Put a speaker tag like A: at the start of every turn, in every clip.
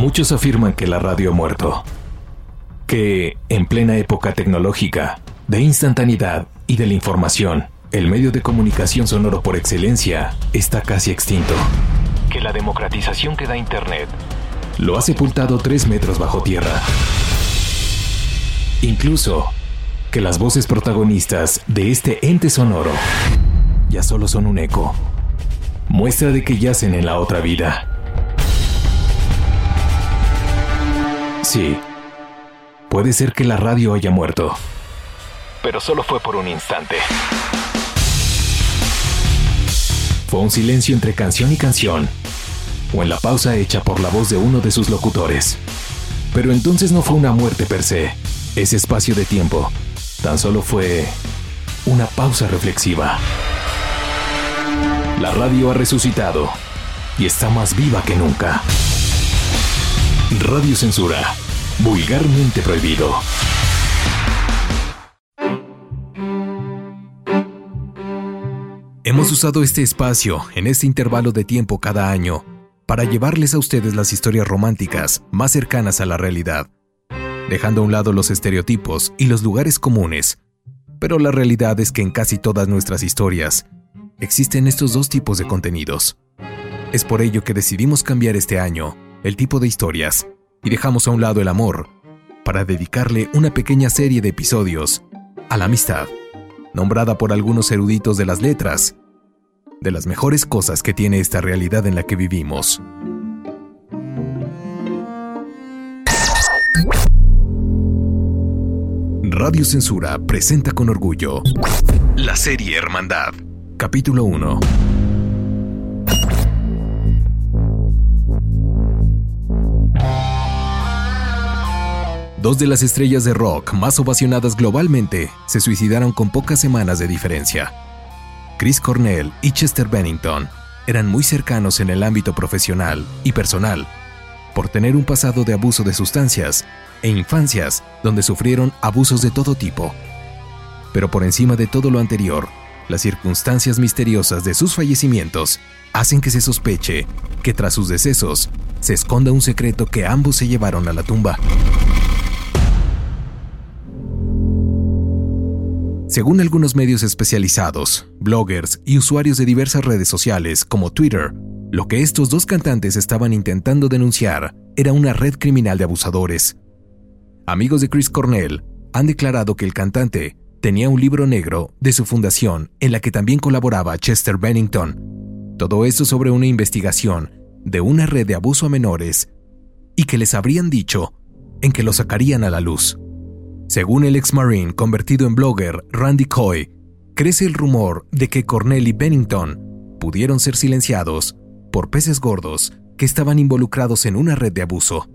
A: Muchos afirman que la radio ha muerto. Que, en plena época tecnológica, de instantaneidad y de la información, el medio de comunicación sonoro por excelencia está casi extinto. Que la democratización que da Internet lo ha sepultado tres metros bajo tierra. Incluso que las voces protagonistas de este ente sonoro ya solo son un eco. Muestra de que yacen en la otra vida. Sí, puede ser que la radio haya muerto, pero solo fue por un instante. Fue un silencio entre canción y canción, o en la pausa hecha por la voz de uno de sus locutores. Pero entonces no fue una muerte per se. Ese espacio de tiempo tan solo fue una pausa reflexiva. La radio ha resucitado y está más viva que nunca. Radio Censura, vulgarmente prohibido. Hemos usado este espacio en este intervalo de tiempo cada año para llevarles a ustedes las historias románticas más cercanas a la realidad, dejando a un lado los estereotipos y los lugares comunes. Pero la realidad es que en casi todas nuestras historias existen estos dos tipos de contenidos. Es por ello que decidimos cambiar este año el tipo de historias y dejamos a un lado el amor para dedicarle una pequeña serie de episodios a la amistad, nombrada por algunos eruditos de las letras de las mejores cosas que tiene esta realidad en la que vivimos. Radio Censura presenta con orgullo la serie Hermandad, capítulo 1. Dos de las estrellas de rock más ovacionadas globalmente se suicidaron con pocas semanas de diferencia. Chris Cornell y Chester Bennington eran muy cercanos en el ámbito profesional y personal, por tener un pasado de abuso de sustancias e infancias donde sufrieron abusos de todo tipo. Pero por encima de todo lo anterior, las circunstancias misteriosas de sus fallecimientos hacen que se sospeche que tras sus decesos se esconda un secreto que ambos se llevaron a la tumba. Según algunos medios especializados, bloggers y usuarios de diversas redes sociales como Twitter, lo que estos dos cantantes estaban intentando denunciar era una red criminal de abusadores. Amigos de Chris Cornell han declarado que el cantante tenía un libro negro de su fundación en la que también colaboraba Chester Bennington. Todo esto sobre una investigación de una red de abuso a menores y que les habrían dicho en que lo sacarían a la luz. Según el ex-marine convertido en blogger Randy Coy, crece el rumor de que Cornell y Bennington pudieron ser silenciados por peces gordos que estaban involucrados en una red de abuso.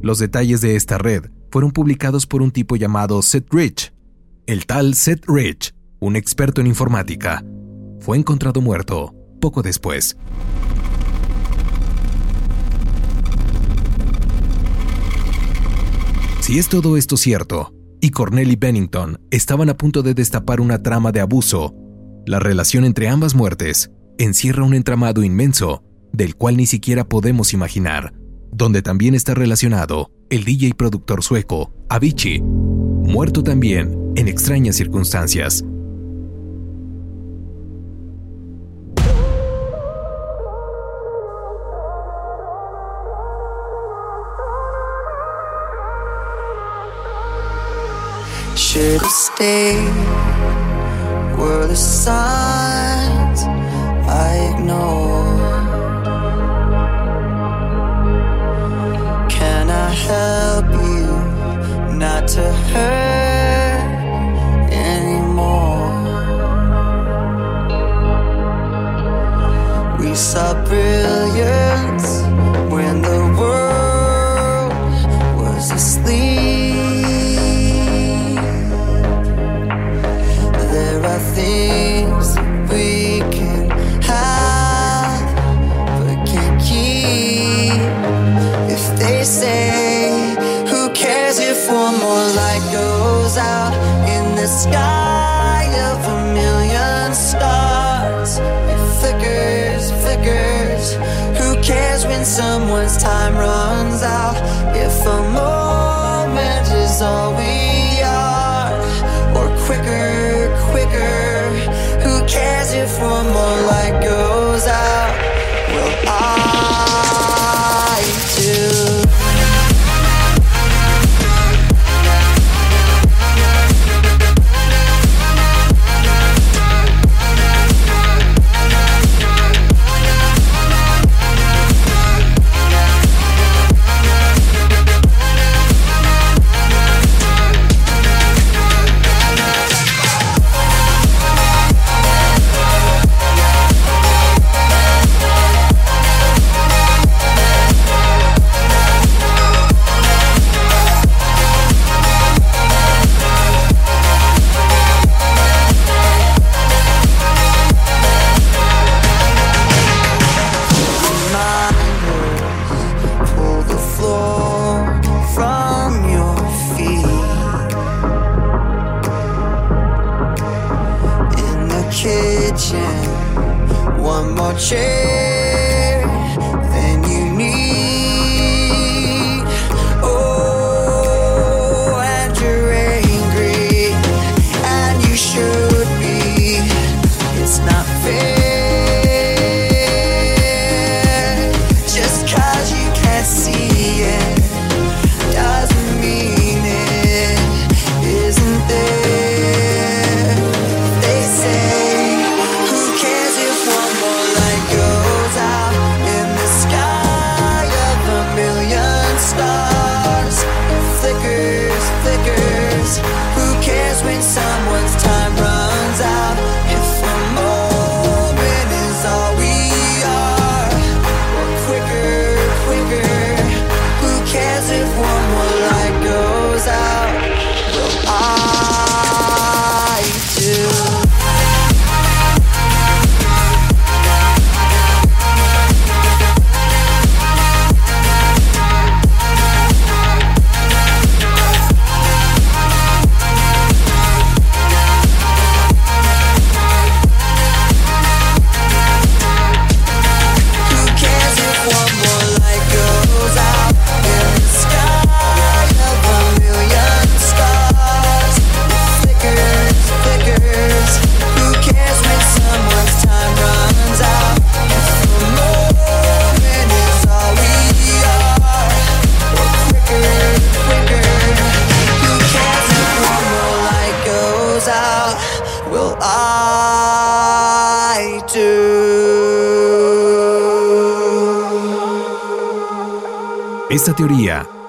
A: Los detalles de esta red fueron publicados por un tipo llamado Seth Rich. El tal Seth Rich, un experto en informática, fue encontrado muerto poco después. Si es todo esto cierto, y Cornell y Bennington estaban a punto de destapar una trama de abuso. La relación entre ambas muertes encierra un entramado inmenso del cual ni siquiera podemos imaginar, donde también está relacionado el DJ productor sueco Avicii, muerto también en extrañas circunstancias. Should have stayed were the signs I ignored. Can I help you not to hurt anymore? We saw brilliance
B: someone's time runs out? If a moment is all one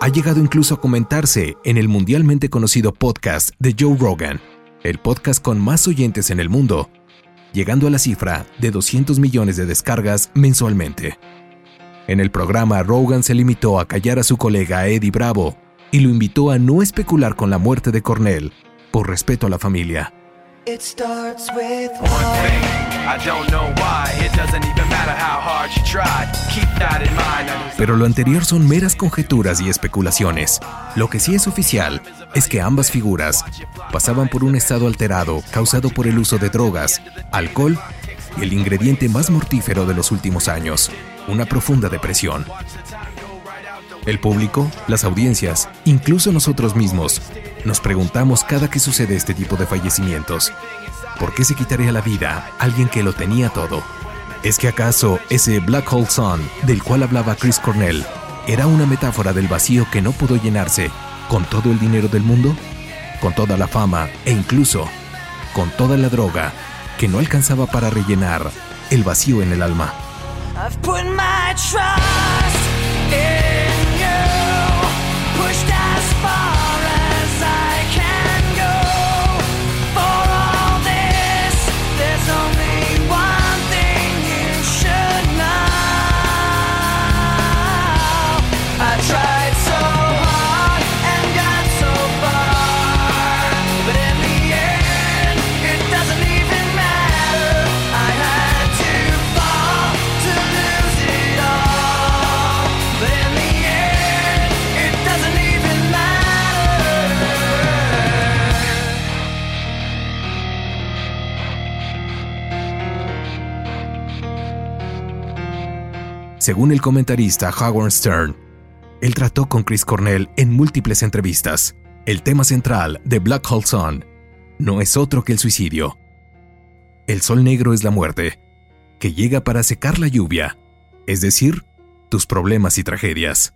A: ha llegado incluso a comentarse en el mundialmente conocido podcast de Joe Rogan, el podcast con más oyentes en el mundo, llegando a la cifra de 200 millones de descargas mensualmente. En el programa, Rogan se limitó a callar a su colega Eddie Bravo y lo invitó a no especular con la muerte de Cornell por respeto a la familia.
B: It starts with
C: One thing, I don't know why. It doesn't even matter how hard you try. Keep that in mind.
A: Pero lo anterior son meras conjeturas y especulaciones. Lo que sí es oficial es que ambas figuras pasaban por un estado alterado causado por el uso de drogas, alcohol y el ingrediente más mortífero de los últimos años, una profunda depresión. El público, las audiencias, incluso nosotros mismos, nos preguntamos cada que sucede este tipo de fallecimientos. ¿Por qué se quitaría la vida alguien que lo tenía todo? ¿Es que acaso ese Black Hole Sun del cual hablaba Chris Cornell era una metáfora del vacío que no pudo llenarse con todo el dinero del mundo? Con toda la fama e incluso con toda la droga que no alcanzaba para rellenar el vacío en el alma. Según el comentarista Howard Stern, él trató con Chris Cornell en múltiples entrevistas. El tema central de Black Hole Sun no es otro que el suicidio. El sol negro es la muerte, que llega para secar la lluvia, es decir, tus problemas y tragedias.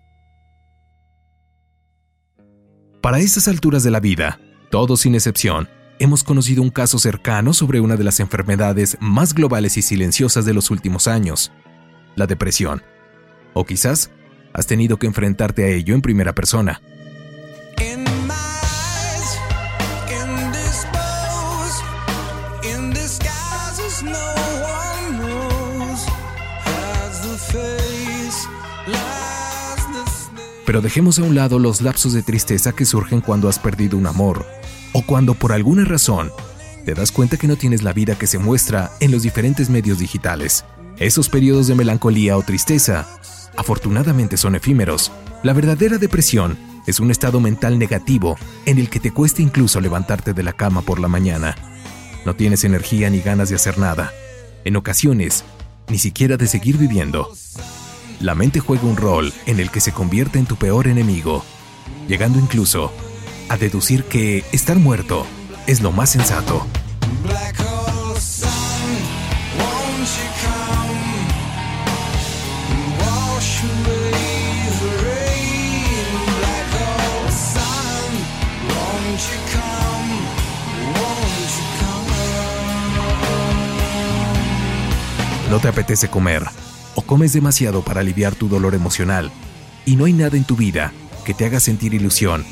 A: Para estas alturas de la vida, todos sin excepción, hemos conocido un caso cercano sobre una de las enfermedades más globales y silenciosas de los últimos años, la depresión. O quizás has tenido que enfrentarte a ello en primera persona. Pero dejemos a un lado los lapsos de tristeza que surgen cuando has perdido un amor o cuando por alguna razón te das cuenta que no tienes la vida que se muestra en los diferentes medios digitales. Esos periodos de melancolía o tristeza, afortunadamente son efímeros. La verdadera depresión es un estado mental negativo en el que te cuesta incluso levantarte de la cama por la mañana. No tienes energía ni ganas de hacer nada. En ocasiones, ni siquiera de seguir viviendo. La mente juega un rol en el que se convierte en tu peor enemigo, llegando incluso a deducir que estar muerto es lo más sensato. No te apetece comer o comes demasiado para aliviar tu dolor emocional y no hay nada en tu vida que te haga sentir ilusión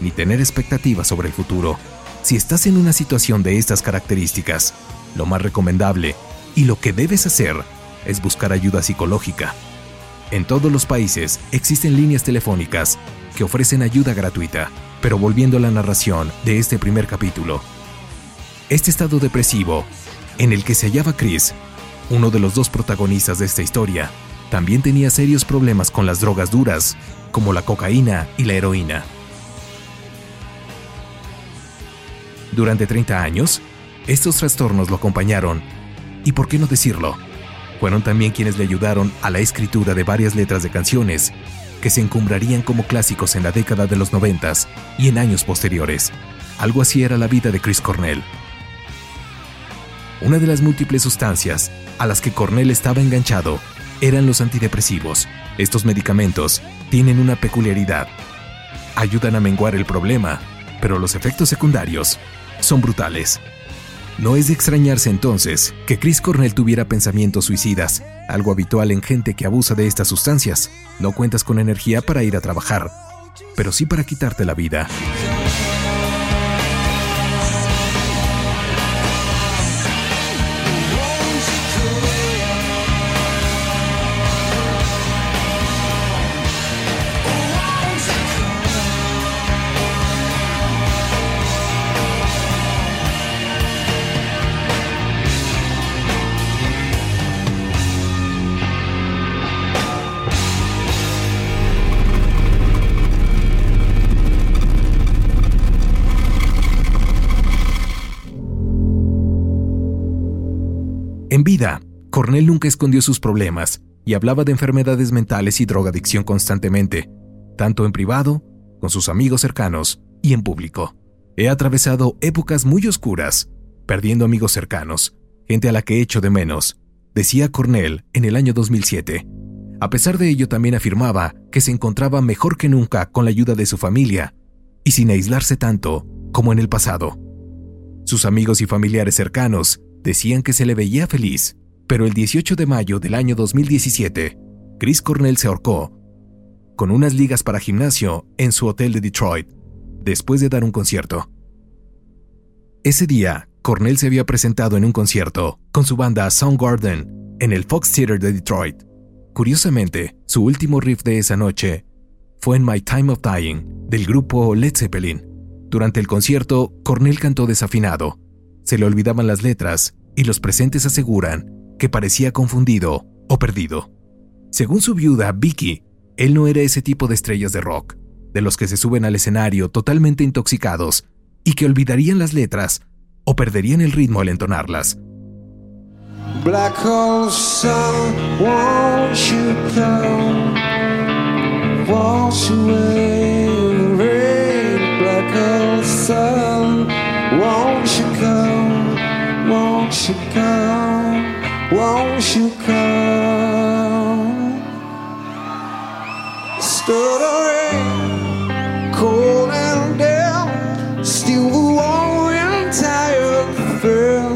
A: ni tener expectativas sobre el futuro. Si estás en una situación de estas características, lo más recomendable y lo que debes hacer es buscar ayuda psicológica. En todos los países existen líneas telefónicas que ofrecen ayuda gratuita, pero volviendo a la narración de este primer capítulo. Este estado depresivo, en el que se hallaba Chris, uno de los dos protagonistas de esta historia, también tenía serios problemas con las drogas duras, como la cocaína y la heroína. Durante 30 años, estos trastornos lo acompañaron, y por qué no decirlo, fueron también quienes le ayudaron a la escritura de varias letras de canciones que se encumbrarían como clásicos en la década de los 90 y en años posteriores. Algo así era la vida de Chris Cornell. Una de las múltiples sustancias a las que Cornell estaba enganchado eran los antidepresivos. Estos medicamentos tienen una peculiaridad. Ayudan a menguar el problema, pero los efectos secundarios son brutales. No es de extrañarse entonces que Chris Cornell tuviera pensamientos suicidas, algo habitual en gente que abusa de estas sustancias. No cuentas con energía para ir a trabajar, pero sí para quitarte la vida. En vida, Cornell nunca escondió sus problemas y hablaba de enfermedades mentales y drogadicción constantemente, tanto en privado, con sus amigos cercanos y en público. He atravesado épocas muy oscuras, perdiendo amigos cercanos, gente a la que he hecho de menos, decía Cornell en el año 2007. A pesar de ello, también afirmaba que se encontraba mejor que nunca con la ayuda de su familia y sin aislarse tanto como en el pasado. Sus amigos y familiares cercanos decían que se le veía feliz, pero el 18 de mayo del año 2017, Chris Cornell se ahorcó con unas ligas para gimnasio en su hotel de Detroit, después de dar un concierto. Ese día, Cornell se había presentado en un concierto con su banda Soundgarden en el Fox Theater de Detroit. Curiosamente, su último riff de esa noche fue en My Time of Dying del grupo Led Zeppelin. Durante el concierto, Cornell cantó desafinado se le olvidaban las letras y los presentes aseguran que parecía confundido o perdido. Según su viuda, Vicky, él no era ese tipo de estrellas de rock, de los que se suben al escenario totalmente intoxicados y que olvidarían las letras o perderían el ritmo al entonarlas. Black hole sun, won't you come.
D: Black sun, won't you come? Stuttering, cold and damp, still warm and tired feel.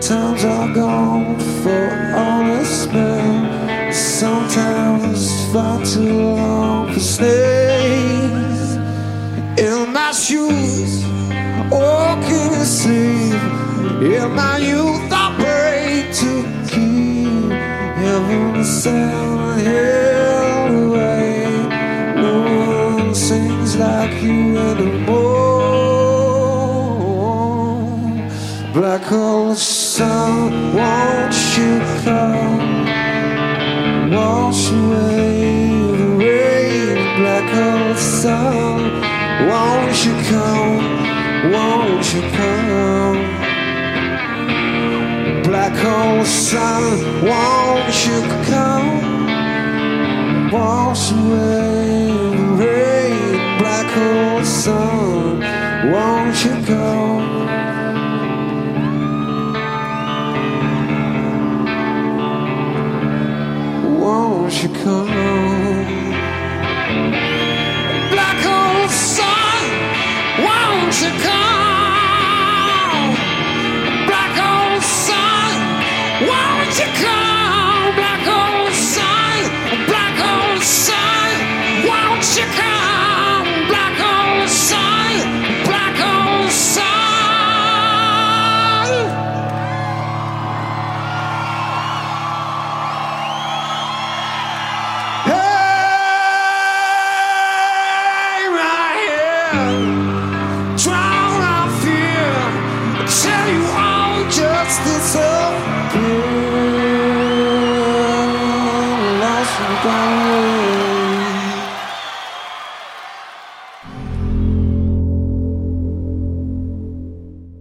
D: Times are gone for honest men. Sometimes far too long for stays. In my shoes, walking to sleep. In my youth, sent hell away. No one sings like you anymore. Black hole sun, won't you come? Wash away the rain, black hole sun. Won't you come? Won't you come? Black hole sun, won't you? Wash away the rain, black hole sun. Won't you come? Won't you come?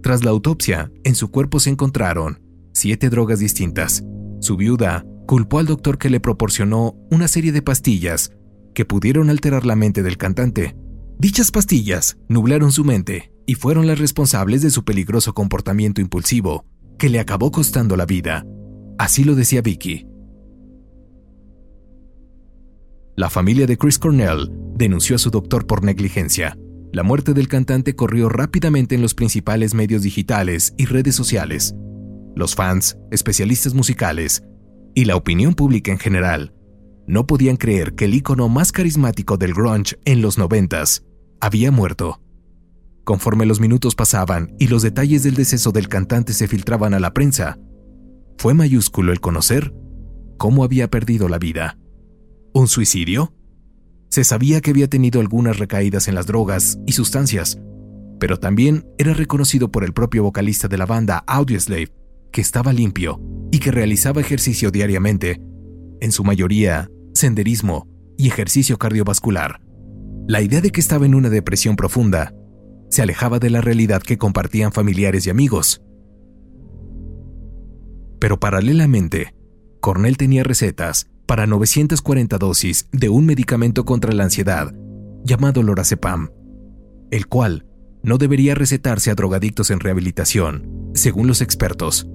A: Tras la autopsia, en su cuerpo se encontraron siete drogas distintas. Su viuda culpó al doctor que le proporcionó una serie de pastillas que pudieron alterar la mente del cantante. Dichas pastillas nublaron su mente y fueron las responsables de su peligroso comportamiento impulsivo, que le acabó costando la vida. Así lo decía Vicky. La familia de Chris Cornell denunció a su doctor por negligencia. La muerte del cantante corrió rápidamente en los principales medios digitales y redes sociales. Los fans, especialistas musicales y la opinión pública en general no podían creer que el ícono más carismático del grunge en los noventas había muerto. Conforme los minutos pasaban y los detalles del deceso del cantante se filtraban a la prensa, fue mayúsculo el conocer cómo había perdido la vida. ¿Un suicidio? Se sabía que había tenido algunas recaídas en las drogas y sustancias, pero también era reconocido por el propio vocalista de la banda Audioslave, que estaba limpio y que realizaba ejercicio diariamente, en su mayoría senderismo y ejercicio cardiovascular. La idea de que estaba en una depresión profunda se alejaba de la realidad que compartían familiares y amigos. Pero paralelamente, Cornell tenía recetas para 940 dosis de un medicamento contra la ansiedad llamado lorazepam, el cual no debería recetarse a drogadictos en rehabilitación, según los expertos.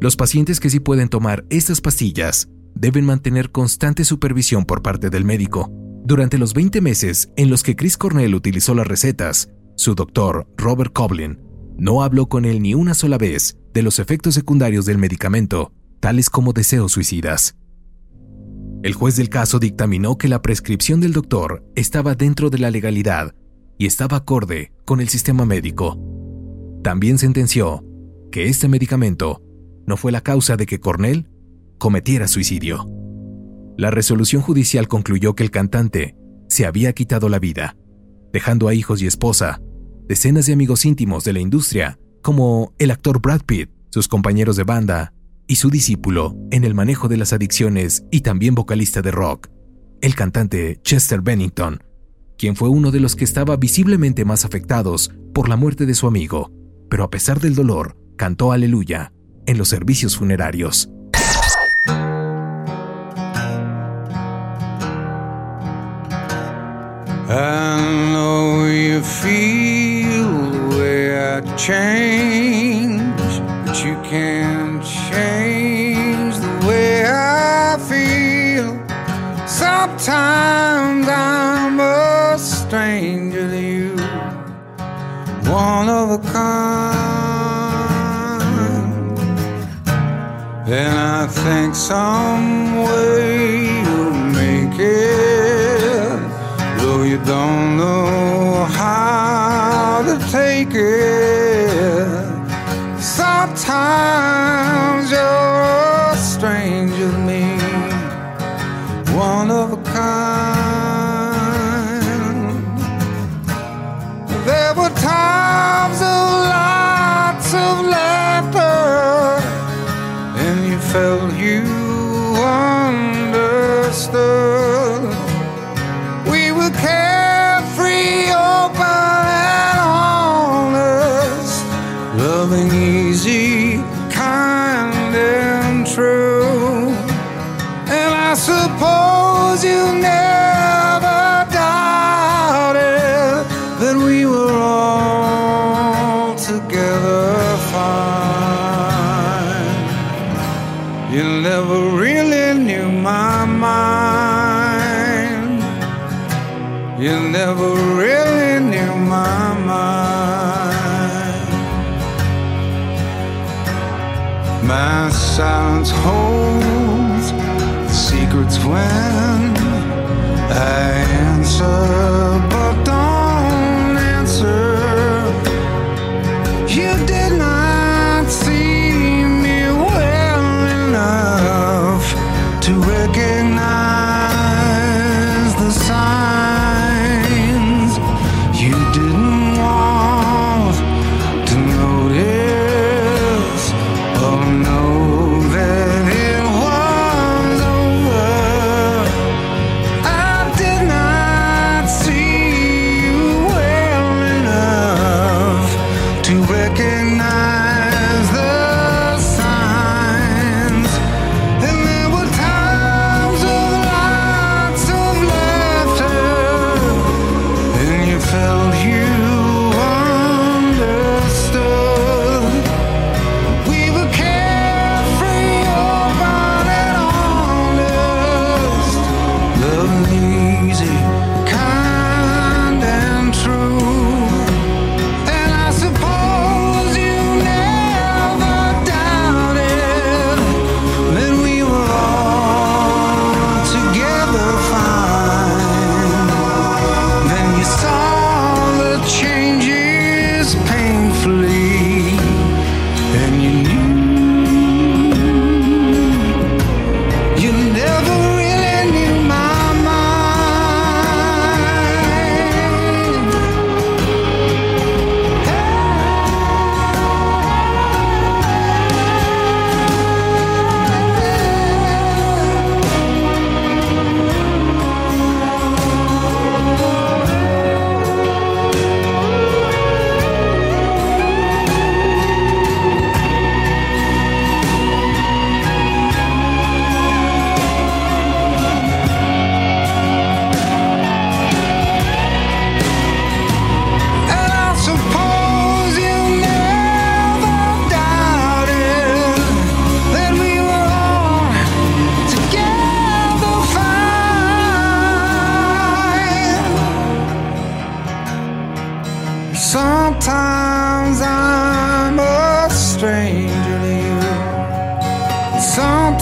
A: Los pacientes que sí pueden tomar estas pastillas deben mantener constante supervisión por parte del médico. Durante los 20 meses en los que Chris Cornell utilizó las recetas, su doctor, Robert Coblin, no habló con él ni una sola vez de los efectos secundarios del medicamento, tales como deseos suicidas. El juez del caso dictaminó que la prescripción del doctor estaba dentro de la legalidad y estaba acorde con el sistema médico. También sentenció que este medicamento no fue la causa de que Cornell cometiera suicidio. La resolución judicial concluyó que el cantante se había quitado la vida, dejando a hijos y esposa, decenas de amigos íntimos de la industria, como el actor Brad Pitt, sus compañeros de banda y su discípulo en el manejo de las adicciones y también vocalista de rock, el cantante Chester Bennington, quien fue uno de los que estaba visiblemente más afectados por la muerte de su amigo, pero a pesar del dolor, cantó aleluya en los servicios funerarios.
D: I know you feel way I change, but you can't change the way I feel. Sometimes I'm a stranger to you, one of a kind. And I think some way you'll make it, though you don't know how to take it. Sometimes times of lots of laughter, and you felt you understood. We were carefree, open, and honest, loving easy,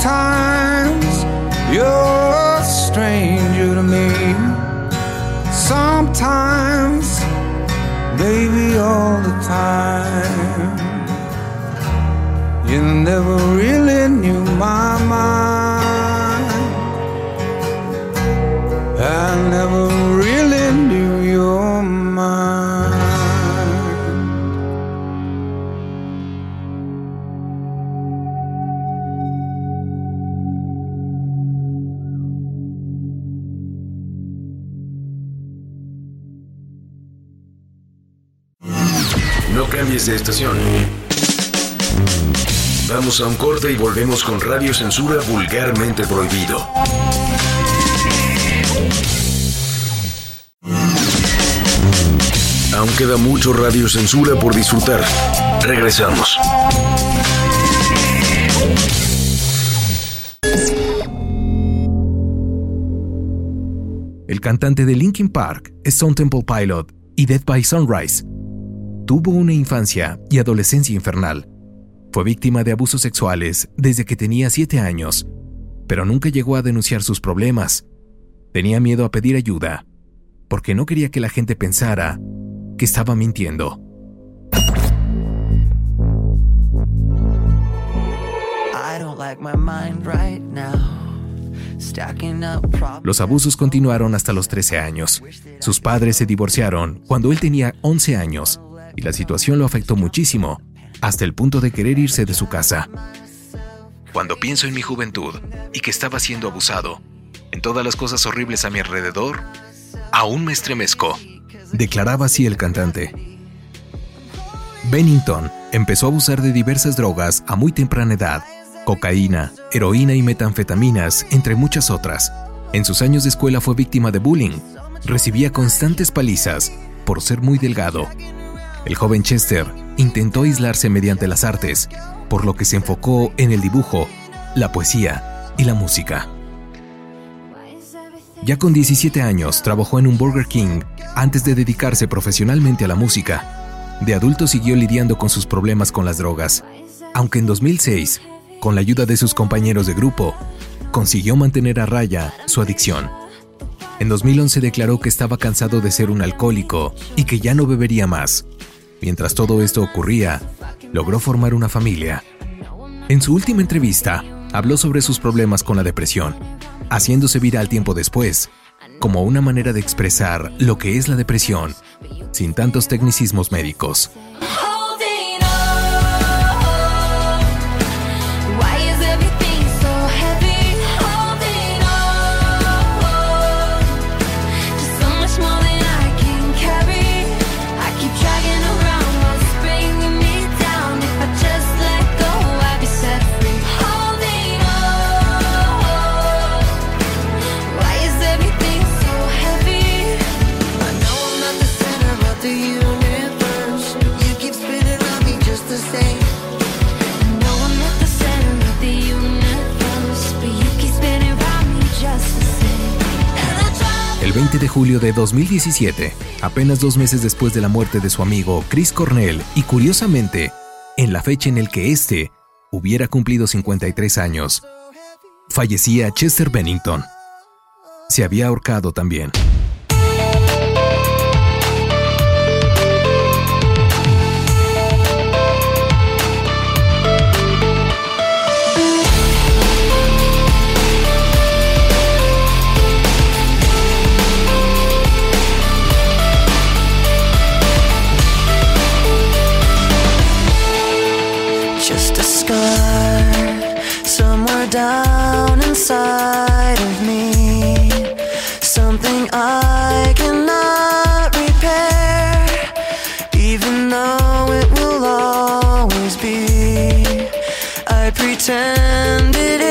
D: Sometimes you're a stranger to me. Sometimes baby, all the time. You never really knew my mind.
E: Estación. Vamos a un corte y volvemos con Radio Censura Vulgarmente Prohibido. Aún queda mucho Radio Censura por disfrutar. Regresamos.
A: El cantante de Linkin Park, Stone Temple Pilot y Dead by Sunrise tuvo una infancia y adolescencia infernal. Fue víctima de abusos sexuales desde que tenía 7 años, pero nunca llegó a denunciar sus problemas. Tenía miedo a pedir ayuda, porque no quería que la gente pensara que estaba mintiendo. Los abusos continuaron hasta los 13 años. Sus padres se divorciaron cuando él tenía 11 años y la situación lo afectó muchísimo, hasta el punto de querer irse de su casa. Cuando pienso en mi juventud y que estaba siendo abusado, en todas las cosas horribles a mi alrededor, aún me estremezco, declaraba así el cantante. Bennington empezó a abusar de diversas drogas a muy temprana edad, cocaína, heroína y metanfetaminas, entre muchas otras. En sus años de escuela fue víctima de bullying, recibía constantes palizas por ser muy delgado. El joven Chester intentó aislarse mediante las artes, por lo que se enfocó en el dibujo, la poesía y la música. Ya con 17 años trabajó en un Burger King antes de dedicarse profesionalmente a la música. De adulto siguió lidiando con sus problemas con las drogas, aunque en 2006, con la ayuda de sus compañeros de grupo, consiguió mantener a raya su adicción. En 2011 declaró que estaba cansado de ser un alcohólico y que ya no bebería más. Mientras todo esto ocurría, logró formar una familia. En su última entrevista, habló sobre sus problemas con la depresión, haciéndose viral tiempo después, como una manera de expresar lo que es la depresión, sin tantos tecnicismos médicos. De julio de 2017, apenas dos meses después de la muerte de su amigo Chris Cornell, y curiosamente, en la fecha en el que éste hubiera cumplido 53 años, fallecía Chester Bennington. Se había ahorcado también.
B: I pretend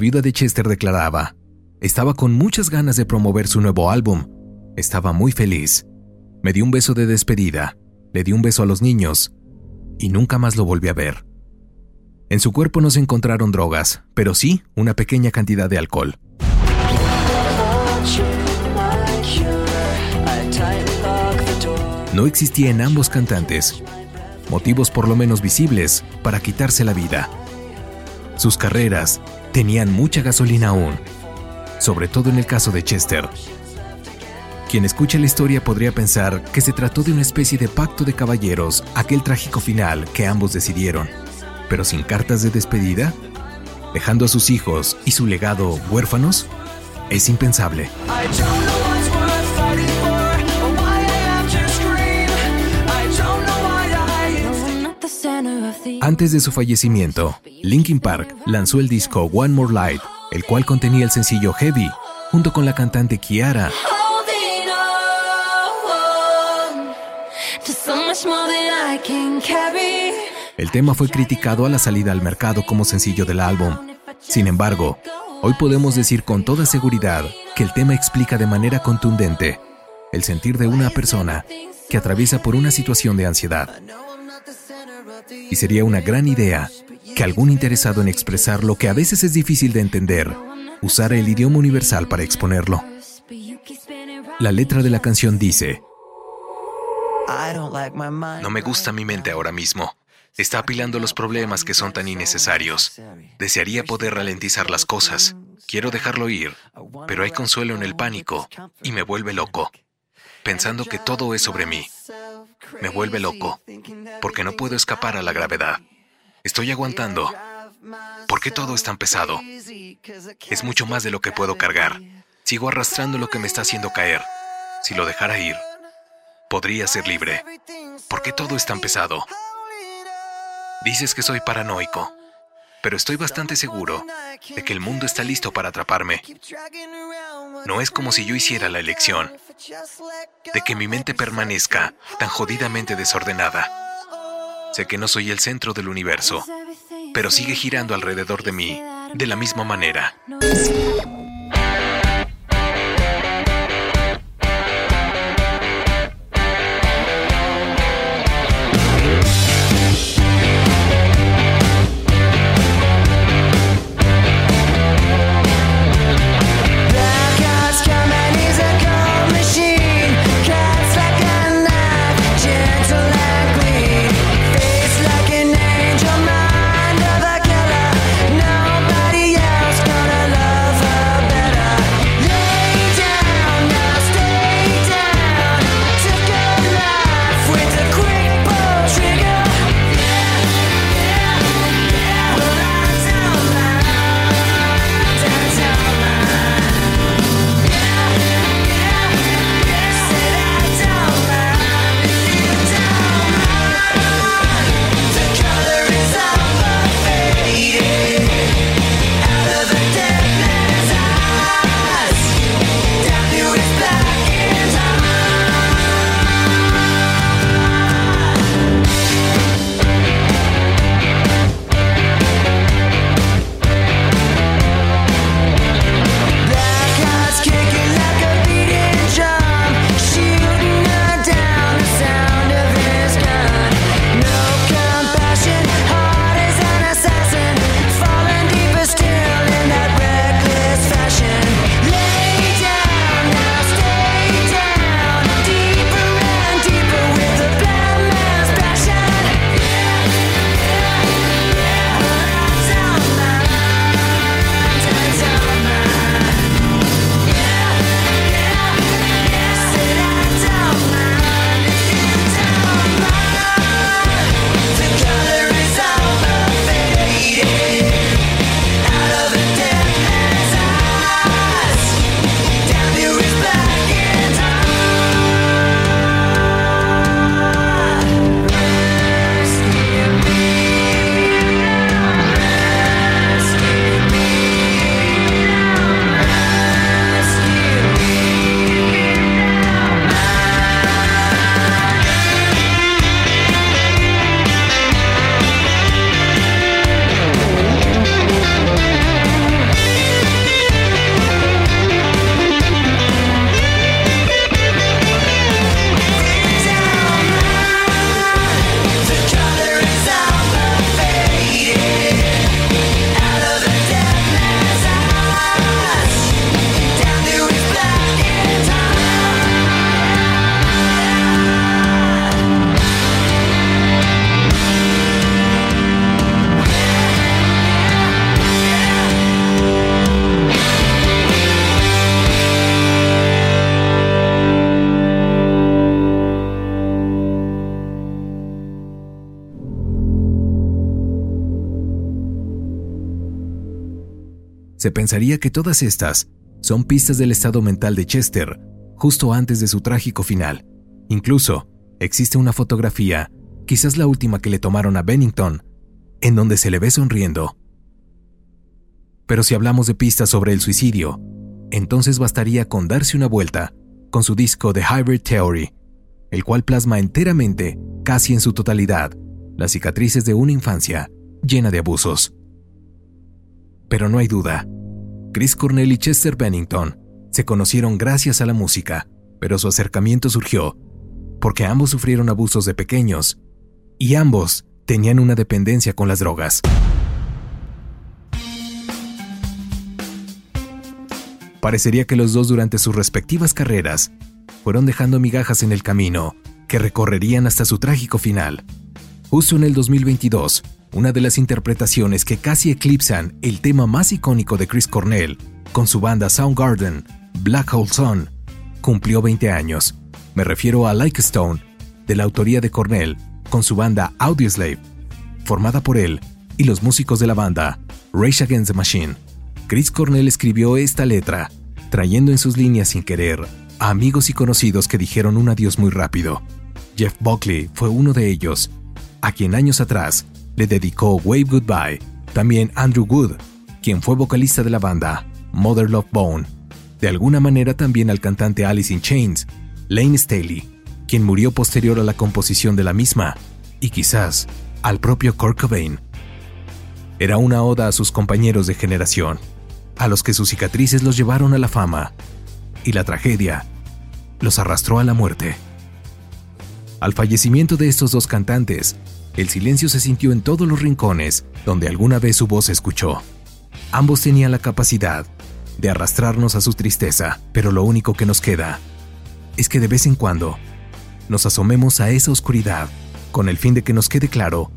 A: viuda de Chester declaraba, estaba con muchas ganas de promover su nuevo álbum, estaba muy feliz. Me dio un beso de despedida, le di un beso a los niños y nunca más lo volví a ver. En su cuerpo no se encontraron drogas, pero sí una pequeña cantidad de alcohol. No existía en ambos cantantes motivos por lo menos visibles para quitarse la vida. Sus carreras tenían mucha gasolina aún, sobre todo en el caso de Chester. Quien escucha la historia podría pensar que se trató de una especie de pacto de caballeros, aquel trágico final que ambos decidieron, pero sin cartas de despedida, dejando a sus hijos y su legado huérfanos, es impensable. Antes de su fallecimiento, Linkin Park lanzó el disco One More Light, el cual contenía el sencillo Heavy, junto con la cantante Kiara. El tema fue criticado a la salida al mercado como sencillo del álbum. Sin embargo, hoy podemos decir con toda seguridad que el tema explica de manera contundente el sentir de una persona que atraviesa por una situación de ansiedad. Y sería una gran idea que algún interesado en expresar lo que a veces es difícil de entender usara el idioma universal para exponerlo. La letra de la canción dice. No me gusta mi mente ahora mismo. Está apilando los problemas que son tan innecesarios. Desearía poder ralentizar las cosas. Quiero dejarlo ir, pero hay consuelo en el pánico y me vuelve loco. Pensando que todo es sobre mí. Me vuelve loco, porque no puedo escapar a la gravedad. Estoy aguantando. ¿Por qué todo es tan pesado? Es mucho más de lo que puedo cargar. Sigo arrastrando lo que me está haciendo caer. Si lo dejara ir, podría ser libre. ¿Por qué todo es tan pesado? Dices que soy paranoico, pero estoy bastante seguro de que el mundo está listo para atraparme. No es como si yo hiciera la elección de que mi mente permanezca tan jodidamente desordenada. Sé que no soy el centro del universo, pero sigue girando alrededor de mí de la misma manera. Se pensaría que todas estas son pistas del estado mental de Chester justo antes de su trágico final. Incluso, existe una fotografía, quizás la última que le tomaron a Bennington, en donde se le ve sonriendo. Pero si hablamos de pistas sobre el suicidio, entonces bastaría con darse una vuelta con su disco The Hybrid Theory, el cual plasma enteramente, casi en su totalidad, las cicatrices de una infancia llena de abusos. Pero no hay duda, Chris Cornell y Chester Bennington se conocieron gracias a la música, pero su acercamiento surgió porque ambos sufrieron abusos de pequeños y ambos tenían una dependencia con las drogas. Parecería que los dos durante sus respectivas carreras fueron dejando migajas en el camino que recorrerían hasta su trágico final. Justo en el 2022, una de las interpretaciones que casi eclipsan el tema más icónico de Chris Cornell con su banda Soundgarden, Black Hole Sun, cumplió 20 años. Me refiero a Like Stone, de la autoría de Cornell, con su banda Audioslave, formada por él y los músicos de la banda Rage Against the Machine. Chris Cornell escribió esta letra, trayendo en sus líneas sin querer a amigos y conocidos que dijeron un adiós muy rápido. Jeff Buckley fue uno de ellos, a quien años atrás le dedicó Wave Goodbye. También Andrew Wood, quien fue vocalista de la banda Mother Love Bone. De alguna manera también al cantante Alice in Chains, Lane Staley, quien murió posterior a la composición de la misma, y quizás al propio Kurt Cobain. Era una oda a sus compañeros de generación, a los que sus cicatrices los llevaron a la fama, y la tragedia los arrastró a la muerte. Al fallecimiento de estos dos cantantes, el silencio se sintió en todos los rincones donde alguna vez su voz se escuchó. Ambos tenían la capacidad de arrastrarnos a su tristeza, pero lo único que nos queda es que de vez en cuando nos asomemos a esa oscuridad con el fin de que nos quede claro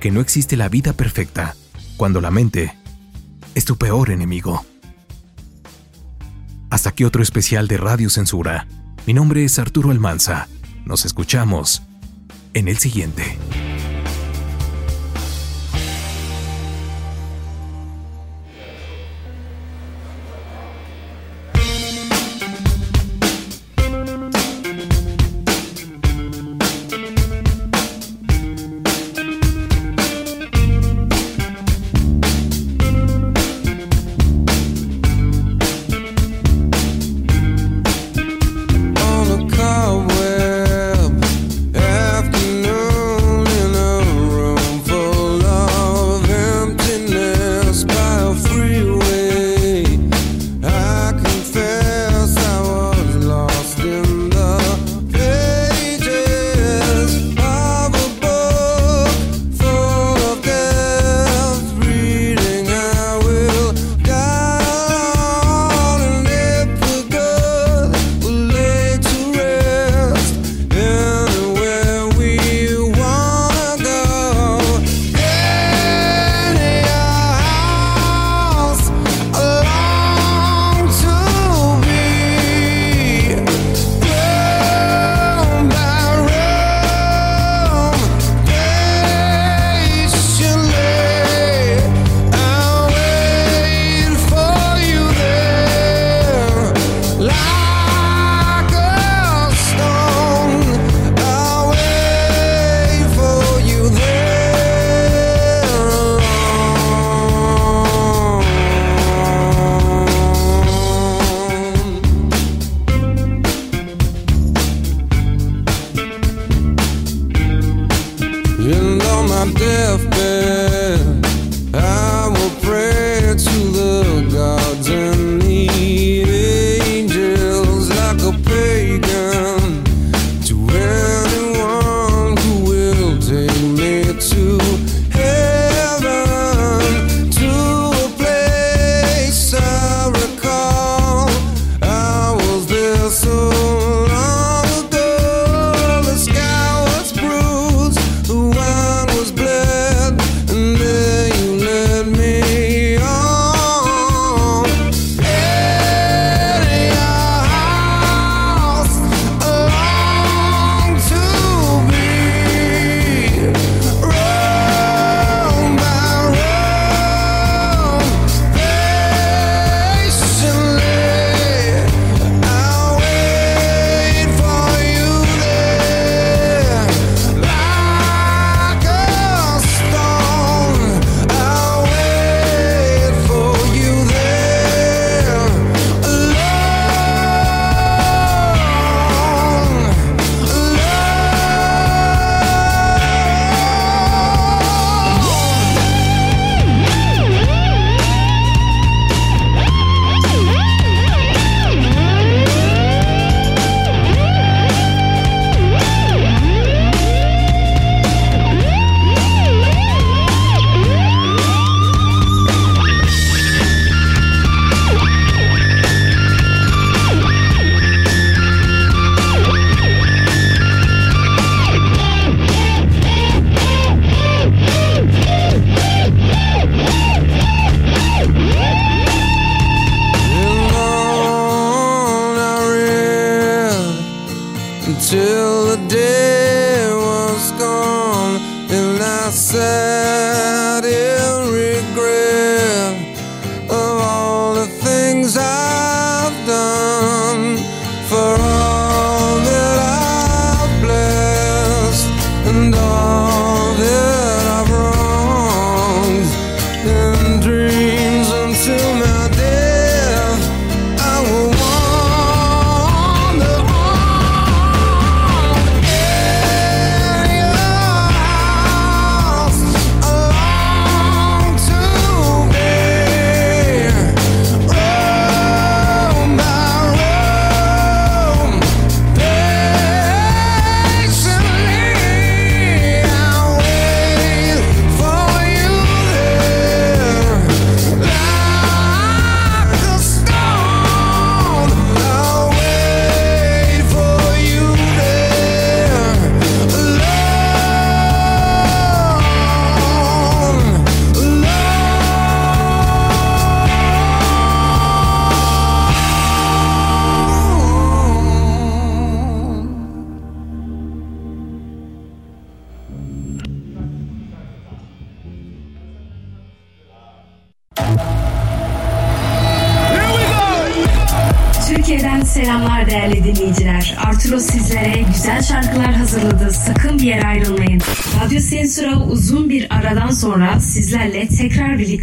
A: que no existe la vida perfecta cuando la mente es tu peor enemigo. Hasta aquí otro especial de Radio Censura. Mi nombre es Arturo Almanza. Nos escuchamos en el siguiente.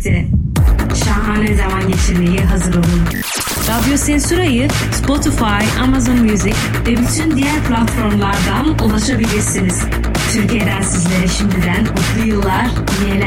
F: birlikte şahane zaman geçirmeye hazır olun. Radyo Sensura'yı Spotify, Amazon Music ve bütün diğer platformlardan ulaşabilirsiniz. Türkiye'den sizlere şimdiden mutlu yıllar, iyi